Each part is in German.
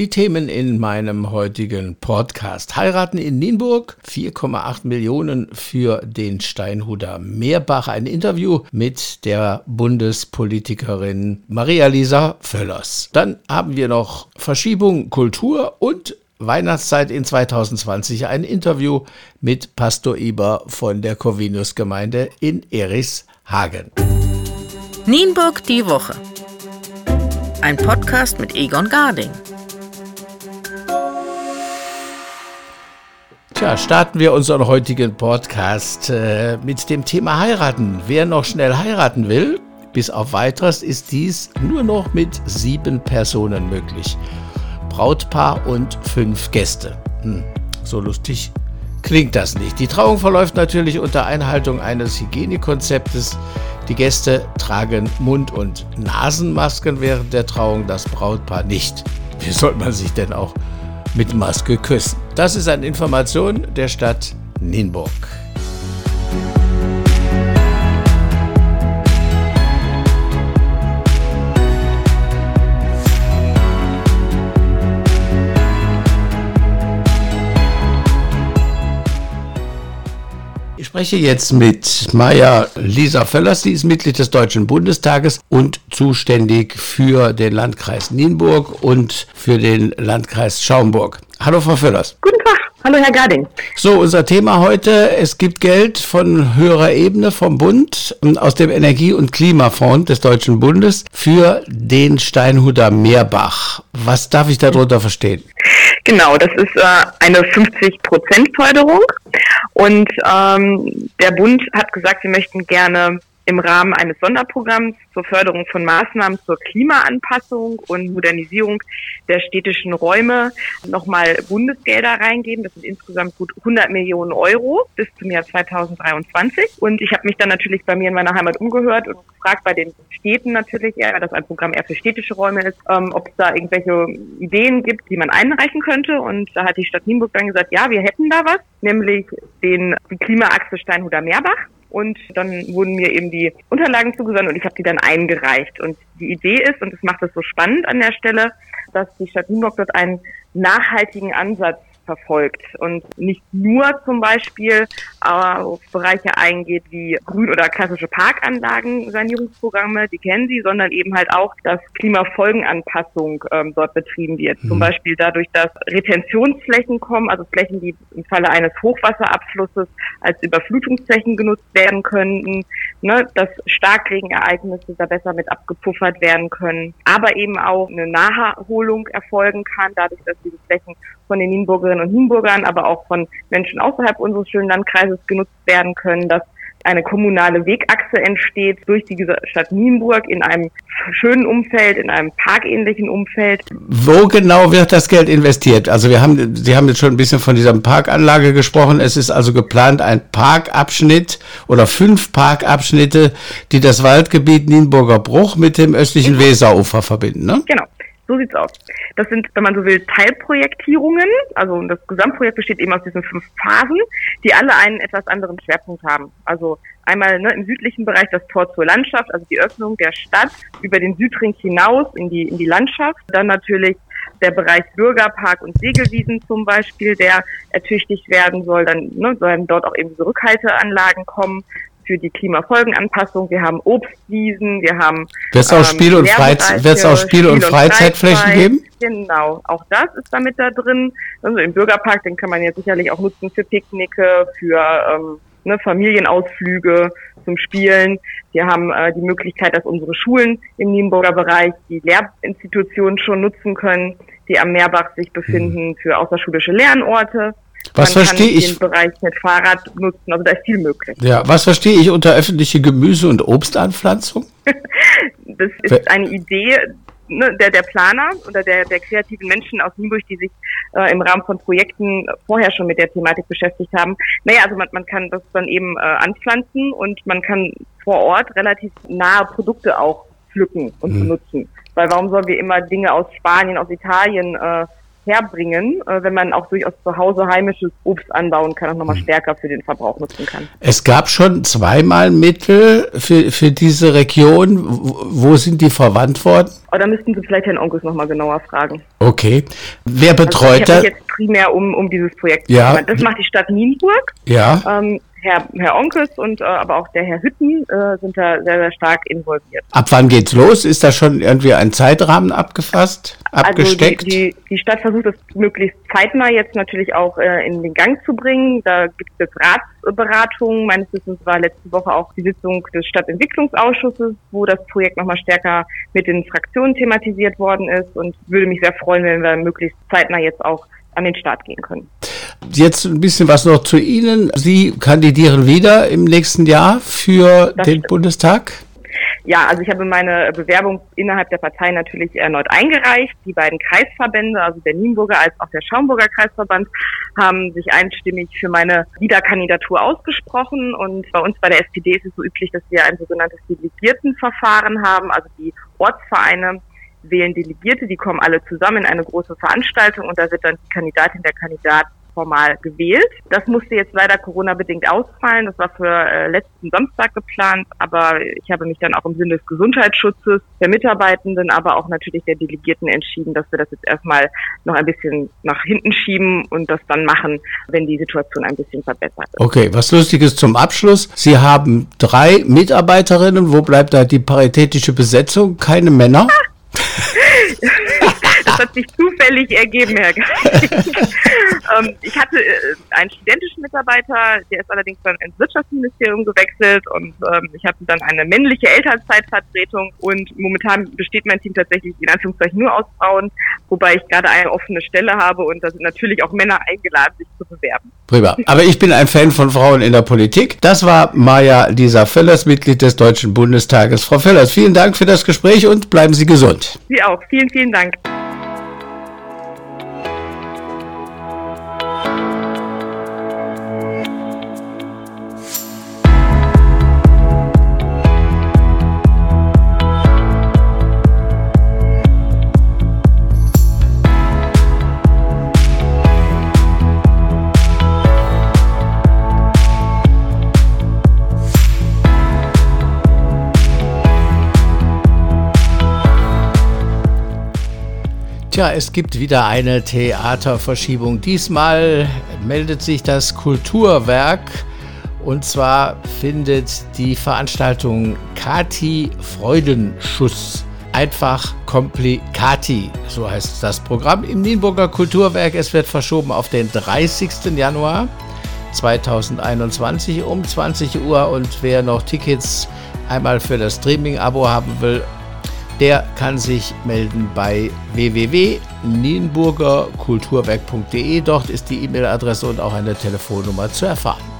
Die Themen in meinem heutigen Podcast. Heiraten in Nienburg, 4,8 Millionen für den Steinhuder Meerbach. Ein Interview mit der Bundespolitikerin Maria-Lisa Völlers. Dann haben wir noch Verschiebung Kultur und Weihnachtszeit in 2020 ein Interview mit Pastor Iber von der Corvinus-Gemeinde in Erichshagen. Nienburg die Woche. Ein Podcast mit Egon Garding. Tja, starten wir unseren heutigen Podcast äh, mit dem Thema Heiraten. Wer noch schnell heiraten will, bis auf weiteres ist dies nur noch mit sieben Personen möglich. Brautpaar und fünf Gäste. Hm, so lustig klingt das nicht. Die Trauung verläuft natürlich unter Einhaltung eines Hygienekonzeptes. Die Gäste tragen Mund- und Nasenmasken während der Trauung, das Brautpaar nicht. Wie soll man sich denn auch mit Maske küssen. Das ist eine Information der Stadt Nienburg. Spreche jetzt mit Maja Lisa Völlers, die ist Mitglied des Deutschen Bundestages und zuständig für den Landkreis Nienburg und für den Landkreis Schaumburg. Hallo Frau Völlers. Guten Tag. Hallo Herr Garding. So, unser Thema heute, es gibt Geld von höherer Ebene vom Bund aus dem Energie- und Klimafonds des Deutschen Bundes für den Steinhuder Meerbach. Was darf ich darunter verstehen? Genau, das ist äh, eine 50-Prozent-Förderung und ähm, der Bund hat gesagt, wir möchten gerne im Rahmen eines Sonderprogramms zur Förderung von Maßnahmen zur Klimaanpassung und Modernisierung der städtischen Räume nochmal Bundesgelder reingeben. Das sind insgesamt gut 100 Millionen Euro bis zum Jahr 2023. Und ich habe mich dann natürlich bei mir in meiner Heimat umgehört und gefragt bei den Städten natürlich, eher, weil das ein Programm eher für städtische Räume ist, ähm, ob es da irgendwelche Ideen gibt, die man einreichen könnte. Und da hat die Stadt Nienburg dann gesagt, ja, wir hätten da was, nämlich den, die Klimaachse Steinhuder Meerbach. Und dann wurden mir eben die Unterlagen zugesandt und ich habe die dann eingereicht. Und die Idee ist, und das macht es so spannend an der Stelle, dass die Stadt Nienburg dort einen nachhaltigen Ansatz verfolgt und nicht nur zum Beispiel auf Bereiche eingeht wie Grün- oder klassische Parkanlagen, Sanierungsprogramme, die kennen Sie, sondern eben halt auch, dass Klimafolgenanpassung ähm, dort betrieben wird. Mhm. Zum Beispiel dadurch, dass Retentionsflächen kommen, also Flächen, die im Falle eines Hochwasserabflusses als Überflutungsflächen genutzt werden könnten, ne, dass Starkregenereignisse da besser mit abgepuffert werden können, aber eben auch eine Naherholung erfolgen kann, dadurch, dass diese Flächen von den Nienburgerinnen und Nienburgern, aber auch von Menschen außerhalb unseres schönen Landkreises genutzt werden können, dass eine kommunale Wegachse entsteht durch die Stadt Nienburg in einem schönen Umfeld, in einem parkähnlichen Umfeld. Wo genau wird das Geld investiert? Also wir haben, Sie haben jetzt schon ein bisschen von dieser Parkanlage gesprochen. Es ist also geplant ein Parkabschnitt oder fünf Parkabschnitte, die das Waldgebiet Nienburger Bruch mit dem östlichen genau. Weserufer verbinden, ne? Genau. So sieht's aus. Das sind, wenn man so will, Teilprojektierungen. Also das Gesamtprojekt besteht eben aus diesen fünf Phasen, die alle einen etwas anderen Schwerpunkt haben. Also einmal ne, im südlichen Bereich das Tor zur Landschaft, also die Öffnung der Stadt über den Südring hinaus in die, in die Landschaft. Dann natürlich der Bereich Bürgerpark und Segelwiesen zum Beispiel, der ertüchtigt werden soll. Dann ne, sollen dort auch eben so Rückhalteanlagen kommen für die Klimafolgenanpassung. Wir haben Obstwiesen, wir haben wird es auch Spiel- und, Freiz wird's auch Spiel und, Freizeitflächen geben? Genau, auch das ist damit da drin. Also im Bürgerpark, den kann man jetzt sicherlich auch nutzen für Picknicke, für ähm, ne, Familienausflüge zum Spielen. Wir haben äh, die Möglichkeit, dass unsere Schulen im Nienburger Bereich die Lehrinstitutionen schon nutzen können, die am Meerbach sich befinden, hm. für außerschulische Lernorte. Was Man verstehe ich? Den Bereich mit Fahrrad nutzen, also da ist viel möglich. Ja, was verstehe ich unter öffentliche Gemüse- und Obstanpflanzung? das ist eine Idee ne, der, der Planer oder der, der kreativen Menschen aus Nienburg, die sich äh, im Rahmen von Projekten vorher schon mit der Thematik beschäftigt haben. Naja, also man, man kann das dann eben äh, anpflanzen und man kann vor Ort relativ nahe Produkte auch pflücken und mhm. benutzen. Weil warum sollen wir immer Dinge aus Spanien, aus Italien äh, herbringen, äh, wenn man auch durchaus zu Hause heimisches Obst anbauen kann und nochmal mhm. stärker für den Verbrauch nutzen kann. Es gab schon zweimal Mittel für, für diese Region. Wo sind die verwandt worden? Oh, da müssten Sie vielleicht Herrn Onkels nochmal genauer fragen. Okay. Wer betreut also das? jetzt primär um, um dieses Projekt. Ja. Das macht die Stadt Nienburg. Ja. Ähm, Herr, Herr Onkels und äh, aber auch der Herr Hütten äh, sind da sehr, sehr stark involviert. Ab wann geht's los? Ist da schon irgendwie ein Zeitrahmen abgefasst, abgesteckt? Also die, die, die Stadt versucht es möglichst zeitnah jetzt natürlich auch äh, in den Gang zu bringen. Da gibt es Ratsberatungen. Meines Wissens war letzte Woche auch die Sitzung des Stadtentwicklungsausschusses, wo das Projekt nochmal stärker mit den Fraktionen thematisiert worden ist und würde mich sehr freuen, wenn wir möglichst zeitnah jetzt auch an den Start gehen können. Jetzt ein bisschen was noch zu Ihnen. Sie kandidieren wieder im nächsten Jahr für das den stimmt. Bundestag. Ja, also ich habe meine Bewerbung innerhalb der Partei natürlich erneut eingereicht. Die beiden Kreisverbände, also der Nienburger als auch der Schaumburger Kreisverband, haben sich einstimmig für meine Wiederkandidatur ausgesprochen. Und bei uns bei der SPD ist es so üblich, dass wir ein sogenanntes Delegiertenverfahren haben. Also die Ortsvereine wählen Delegierte, die kommen alle zusammen in eine große Veranstaltung und da wird dann die Kandidatin, der Kandidat formal gewählt. Das musste jetzt leider Corona-bedingt ausfallen. Das war für äh, letzten Samstag geplant, aber ich habe mich dann auch im Sinne des Gesundheitsschutzes der Mitarbeitenden, aber auch natürlich der Delegierten entschieden, dass wir das jetzt erstmal noch ein bisschen nach hinten schieben und das dann machen, wenn die Situation ein bisschen verbessert ist. Okay, was Lustiges zum Abschluss. Sie haben drei Mitarbeiterinnen. Wo bleibt da die paritätische Besetzung? Keine Männer? hat sich zufällig ergeben, Herr ähm, Ich hatte äh, einen studentischen Mitarbeiter, der ist allerdings dann ins Wirtschaftsministerium gewechselt und ähm, ich hatte dann eine männliche Elternzeitvertretung und momentan besteht mein Team tatsächlich in Anführungszeichen nur aus Frauen, wobei ich gerade eine offene Stelle habe und da sind natürlich auch Männer eingeladen, sich zu bewerben. Prima. Aber ich bin ein Fan von Frauen in der Politik. Das war Maja Lisa Völlers, Mitglied des Deutschen Bundestages. Frau Völlers, vielen Dank für das Gespräch und bleiben Sie gesund. Sie auch. Vielen, vielen Dank. Tja, es gibt wieder eine Theaterverschiebung. Diesmal meldet sich das Kulturwerk und zwar findet die Veranstaltung Kati Freudenschuss einfach Komplikati, so heißt das Programm im Nienburger Kulturwerk. Es wird verschoben auf den 30. Januar 2021 um 20 Uhr und wer noch Tickets einmal für das Streaming-Abo haben will, der kann sich melden bei www.nienburgerkulturwerk.de. Dort ist die E-Mail-Adresse und auch eine Telefonnummer zu erfahren.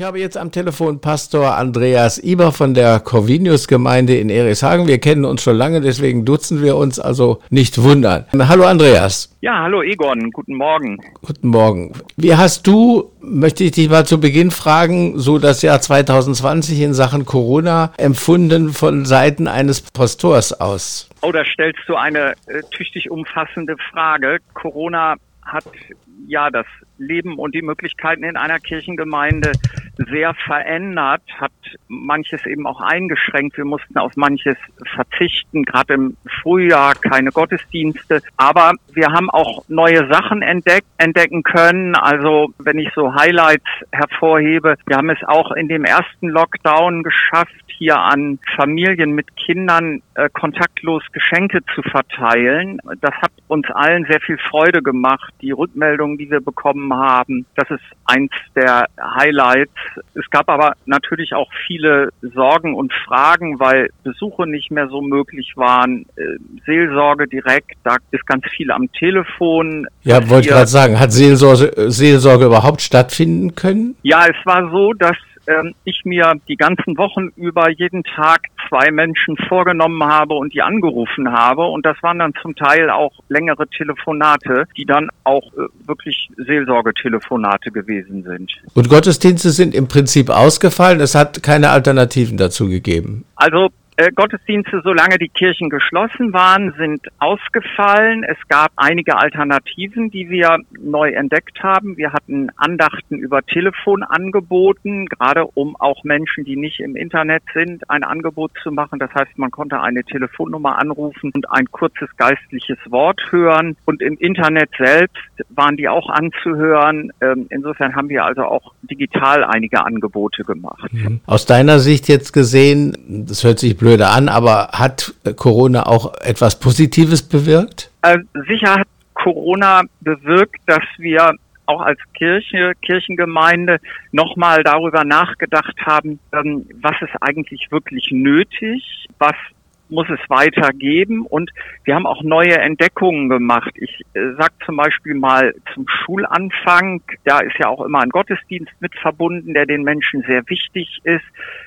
Ich habe jetzt am Telefon Pastor Andreas Iber von der Corvinius-Gemeinde in Ereshagen. Wir kennen uns schon lange, deswegen duzen wir uns, also nicht wundern. Hallo Andreas. Ja, hallo Egon, guten Morgen. Guten Morgen. Wie hast du, möchte ich dich mal zu Beginn fragen, so das Jahr 2020 in Sachen Corona empfunden von Seiten eines Pastors aus? Oh, da stellst du eine äh, tüchtig umfassende Frage. Corona hat ja das Leben und die Möglichkeiten in einer Kirchengemeinde sehr verändert, hat manches eben auch eingeschränkt. Wir mussten auf manches verzichten, gerade im Frühjahr keine Gottesdienste. Aber wir haben auch neue Sachen entdeckt, entdecken können. Also wenn ich so Highlights hervorhebe, wir haben es auch in dem ersten Lockdown geschafft, hier an Familien mit Kindern äh, kontaktlos Geschenke zu verteilen. Das hat uns allen sehr viel Freude gemacht. Die Rückmeldungen, die wir bekommen haben, das ist eins der Highlights. Es gab aber natürlich auch viele Sorgen und Fragen, weil Besuche nicht mehr so möglich waren. Äh, Seelsorge direkt, da ist ganz viel am Telefon. Ja, wollte gerade sagen, hat Seelsorge, Seelsorge überhaupt stattfinden können? Ja, es war so, dass ähm, ich mir die ganzen Wochen über jeden Tag zwei Menschen vorgenommen habe und die angerufen habe. Und das waren dann zum Teil auch längere Telefonate, die dann auch äh, wirklich Seelsorgetelefonate gewesen sind. Und Gottesdienste sind im Prinzip ausgefallen. Es hat keine Alternativen dazu gegeben. Also Gottesdienste, solange die Kirchen geschlossen waren, sind ausgefallen. Es gab einige Alternativen, die wir neu entdeckt haben. Wir hatten Andachten über Telefon angeboten, gerade um auch Menschen, die nicht im Internet sind, ein Angebot zu machen. Das heißt, man konnte eine Telefonnummer anrufen und ein kurzes geistliches Wort hören. Und im Internet selbst waren die auch anzuhören. Ähm, insofern haben wir also auch digital einige Angebote gemacht. Mhm. Aus deiner Sicht jetzt gesehen, das hört sich blöd blöde an, aber hat Corona auch etwas Positives bewirkt? Äh, sicher hat Corona bewirkt, dass wir auch als Kirche, Kirchengemeinde nochmal darüber nachgedacht haben, ähm, was ist eigentlich wirklich nötig, was muss es weitergeben und wir haben auch neue Entdeckungen gemacht. Ich äh, sag zum Beispiel mal zum Schulanfang, da ist ja auch immer ein Gottesdienst mit verbunden, der den Menschen sehr wichtig ist.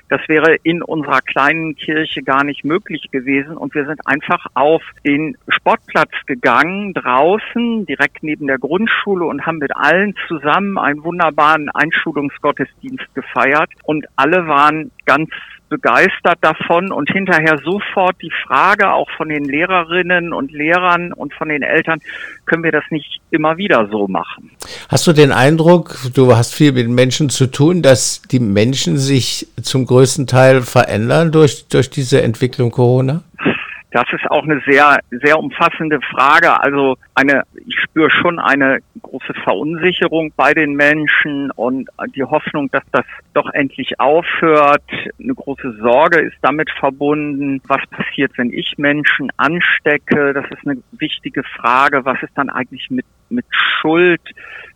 Das wäre in unserer kleinen Kirche gar nicht möglich gewesen und wir sind einfach auf den Sportplatz gegangen, draußen, direkt neben der Grundschule und haben mit allen zusammen einen wunderbaren Einschulungsgottesdienst gefeiert und alle waren ganz begeistert davon und hinterher sofort die Frage auch von den Lehrerinnen und Lehrern und von den Eltern, können wir das nicht immer wieder so machen? Hast du den Eindruck, du hast viel mit Menschen zu tun, dass die Menschen sich zum größten Teil verändern durch, durch diese Entwicklung Corona? Das ist auch eine sehr, sehr umfassende Frage. Also eine, ich spüre schon eine große Verunsicherung bei den Menschen und die Hoffnung, dass das doch endlich aufhört. Eine große Sorge ist damit verbunden. Was passiert, wenn ich Menschen anstecke? Das ist eine wichtige Frage. Was ist dann eigentlich mit, mit Schuld?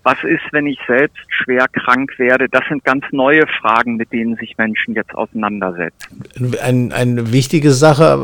Was ist, wenn ich selbst schwer krank werde? Das sind ganz neue Fragen, mit denen sich Menschen jetzt auseinandersetzen. Ein, eine wichtige Sache,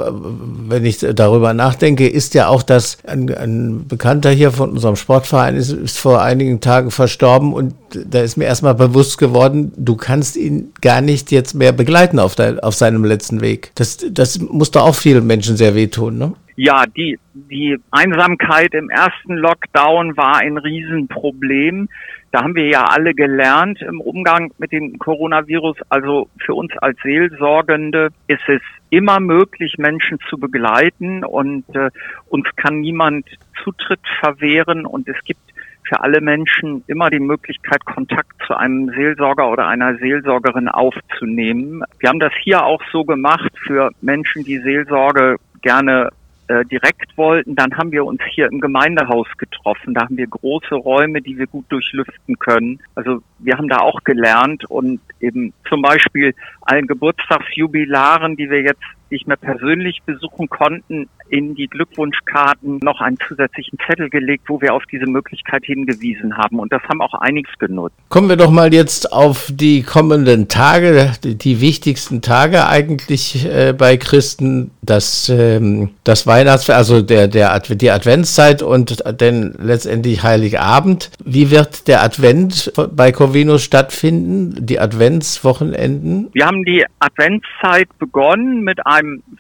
wenn ich darüber nachdenke, ist ja auch, dass ein, ein Bekannter hier von unserem Sportverein ist, ist vor einigen Tagen verstorben und da ist mir erstmal bewusst geworden, du kannst ihn gar nicht jetzt mehr begleiten auf, dein, auf seinem letzten Weg. Das, das muss doch auch vielen Menschen sehr wehtun, ne? Ja, die, die Einsamkeit im ersten Lockdown war ein Riesenproblem. Da haben wir ja alle gelernt im Umgang mit dem Coronavirus. Also für uns als Seelsorgende ist es immer möglich, Menschen zu begleiten und äh, uns kann niemand Zutritt verwehren und es gibt für alle Menschen immer die Möglichkeit, Kontakt zu einem Seelsorger oder einer Seelsorgerin aufzunehmen. Wir haben das hier auch so gemacht für Menschen, die Seelsorge gerne äh, direkt wollten, dann haben wir uns hier im Gemeindehaus getroffen. Da haben wir große Räume, die wir gut durchlüften können. Also wir haben da auch gelernt und eben zum Beispiel allen Geburtstagsjubilaren, die wir jetzt nicht mehr persönlich besuchen konnten, in die Glückwunschkarten noch einen zusätzlichen Zettel gelegt, wo wir auf diese Möglichkeit hingewiesen haben. Und das haben auch einiges genutzt. Kommen wir doch mal jetzt auf die kommenden Tage, die, wichtigsten Tage eigentlich äh, bei Christen, das, ähm, das Weihnachts-, also der, der, die Adventszeit und dann letztendlich Heiligabend. Wie wird der Advent bei Corvinus stattfinden, die Adventswochenenden? Wir haben die Adventszeit begonnen mit einem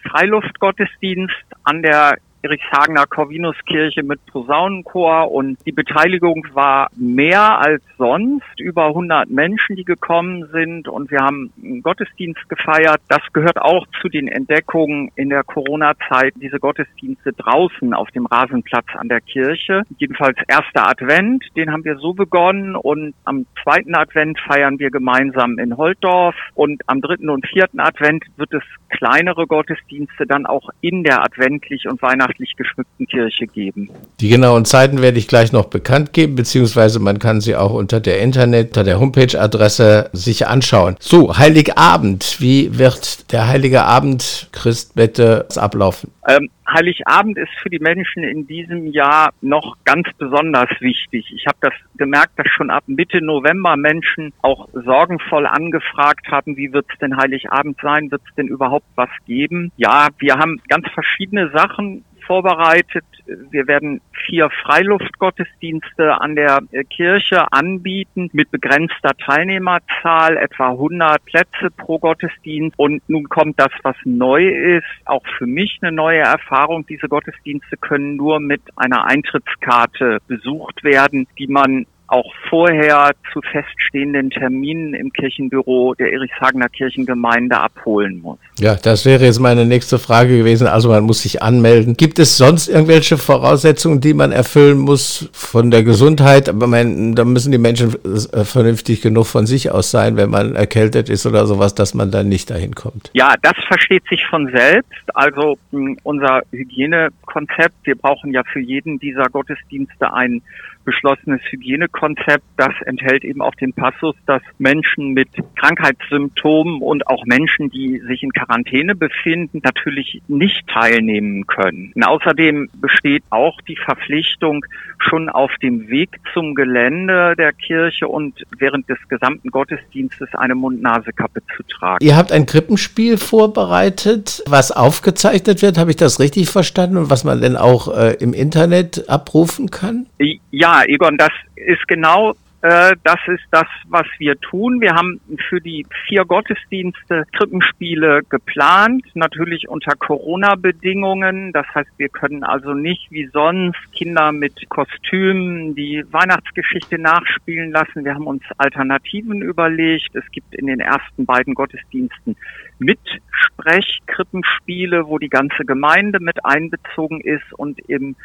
Freiluftgottesdienst an der Erichshagener Corvinuskirche mit Posaunenchor und die Beteiligung war mehr als sonst. Über 100 Menschen, die gekommen sind und wir haben einen Gottesdienst gefeiert. Das gehört auch zu den Entdeckungen in der Corona-Zeit, diese Gottesdienste draußen auf dem Rasenplatz an der Kirche. Jedenfalls erster Advent, den haben wir so begonnen und am zweiten Advent feiern wir gemeinsam in Holtdorf und am dritten und vierten Advent wird es kleinere Gottesdienste dann auch in der adventlich und weihnachtlichen weihnachtlich geschmückten Kirche geben. Die genauen Zeiten werde ich gleich noch bekannt geben, beziehungsweise man kann sie auch unter der Internet, unter der Homepage-Adresse sich anschauen. So, Heiligabend. Wie wird der Heilige Abend Christbette ablaufen? Ähm, Heiligabend ist für die Menschen in diesem Jahr noch ganz besonders wichtig. Ich habe das gemerkt, dass schon ab Mitte November Menschen auch sorgenvoll angefragt haben, wie wird es denn Heiligabend sein? Wird es denn überhaupt was geben? Ja, wir haben ganz verschiedene Sachen vorbereitet. Wir werden vier Freiluftgottesdienste an der äh, Kirche anbieten mit begrenzter Teilnehmerzahl, etwa 100 Plätze pro Gottesdienst. Und nun kommt das, was neu ist, auch für mich eine neue Erfahrung. Diese Gottesdienste können nur mit einer Eintrittskarte besucht werden, die man auch vorher zu feststehenden Terminen im Kirchenbüro der Erichshagener Kirchengemeinde abholen muss. Ja, das wäre jetzt meine nächste Frage gewesen. Also man muss sich anmelden. Gibt es sonst irgendwelche Voraussetzungen, die man erfüllen muss von der Gesundheit? Aber man, da müssen die Menschen äh, vernünftig genug von sich aus sein, wenn man erkältet ist oder sowas, dass man dann nicht dahin kommt. Ja, das versteht sich von selbst. Also unser Hygienekonzept, wir brauchen ja für jeden dieser Gottesdienste ein beschlossenes Hygienekonzept. Das enthält eben auch den Passus, dass Menschen mit Krankheitssymptomen und auch Menschen, die sich in Quarantäne befinden, natürlich nicht teilnehmen können. Und außerdem besteht auch die Verpflichtung, schon auf dem Weg zum Gelände der Kirche und während des gesamten Gottesdienstes eine Mund-Nase-Kappe zu tragen. Ihr habt ein Krippenspiel vorbereitet, was aufgezeichnet wird, habe ich das richtig verstanden und was man denn auch äh, im Internet abrufen kann? Ja, Egon, das ist genau äh, das ist das, was wir tun. Wir haben für die vier Gottesdienste Krippenspiele geplant, natürlich unter Corona-Bedingungen. Das heißt, wir können also nicht wie sonst Kinder mit Kostümen die Weihnachtsgeschichte nachspielen lassen. Wir haben uns Alternativen überlegt. Es gibt in den ersten beiden Gottesdiensten Mitsprechkrippenspiele, wo die ganze Gemeinde mit einbezogen ist und im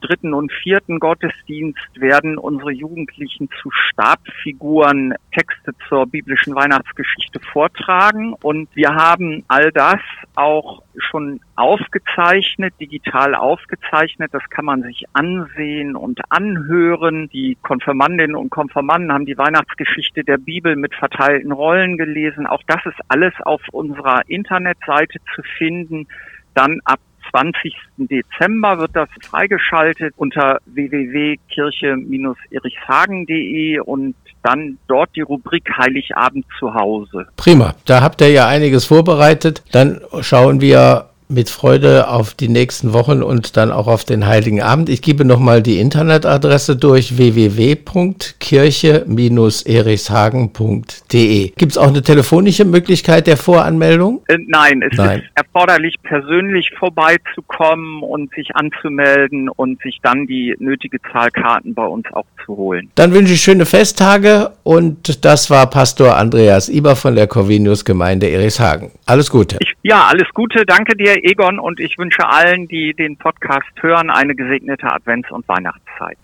dritten und vierten Gottesdienst werden unsere Jugendlichen zu Stabfiguren Texte zur biblischen Weihnachtsgeschichte vortragen. Und wir haben all das auch schon aufgezeichnet, digital aufgezeichnet. Das kann man sich ansehen und anhören. Die Konfirmandinnen und Konfirmanden haben die Weihnachtsgeschichte der Bibel mit verteilten Rollen gelesen. Auch das ist alles auf unserer Internetseite zu finden. Dann ab 20. Dezember wird das freigeschaltet unter www.kirche-erichshagen.de und dann dort die Rubrik Heiligabend zu Hause. Prima, da habt ihr ja einiges vorbereitet. Dann schauen wir mit Freude auf die nächsten Wochen und dann auch auf den Heiligen Abend. Ich gebe nochmal die Internetadresse durch www.kirche-erichshagen.de. Gibt es auch eine telefonische Möglichkeit der Voranmeldung? Äh, nein, es nein. ist erforderlich, persönlich vorbeizukommen und sich anzumelden und sich dann die nötige Zahl Karten bei uns auch zu holen. Dann wünsche ich schöne Festtage und das war Pastor Andreas Iber von der Corvinus Gemeinde Erichshagen. Alles Gute. Ich, ja, alles Gute. Danke dir Egon und ich wünsche allen, die den Podcast hören, eine gesegnete Advents- und Weihnachtszeit.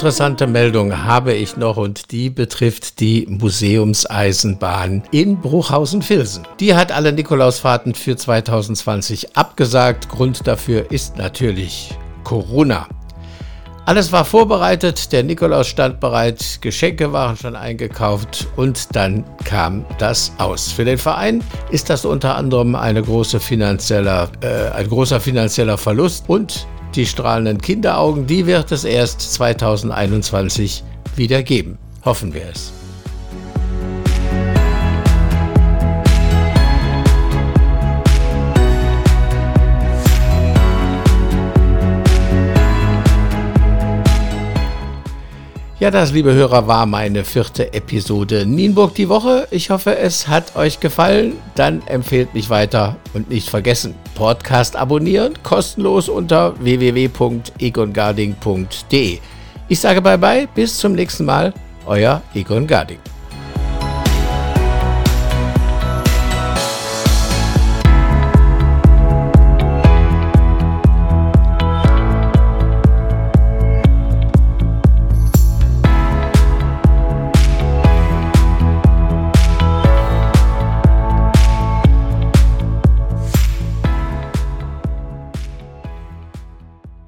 Interessante Meldung habe ich noch und die betrifft die Museumseisenbahn in Bruchhausen-Vilsen. Die hat alle Nikolausfahrten für 2020 abgesagt. Grund dafür ist natürlich Corona. Alles war vorbereitet, der Nikolaus stand bereit, Geschenke waren schon eingekauft und dann kam das aus. Für den Verein ist das unter anderem große äh, ein großer finanzieller Verlust und die strahlenden Kinderaugen, die wird es erst 2021 wieder geben. Hoffen wir es. Ja, das, liebe Hörer, war meine vierte Episode Nienburg die Woche. Ich hoffe, es hat euch gefallen. Dann empfehlt mich weiter und nicht vergessen, Podcast abonnieren, kostenlos unter www.egongarding.de. Ich sage bye bye, bis zum nächsten Mal, euer Egon Garding.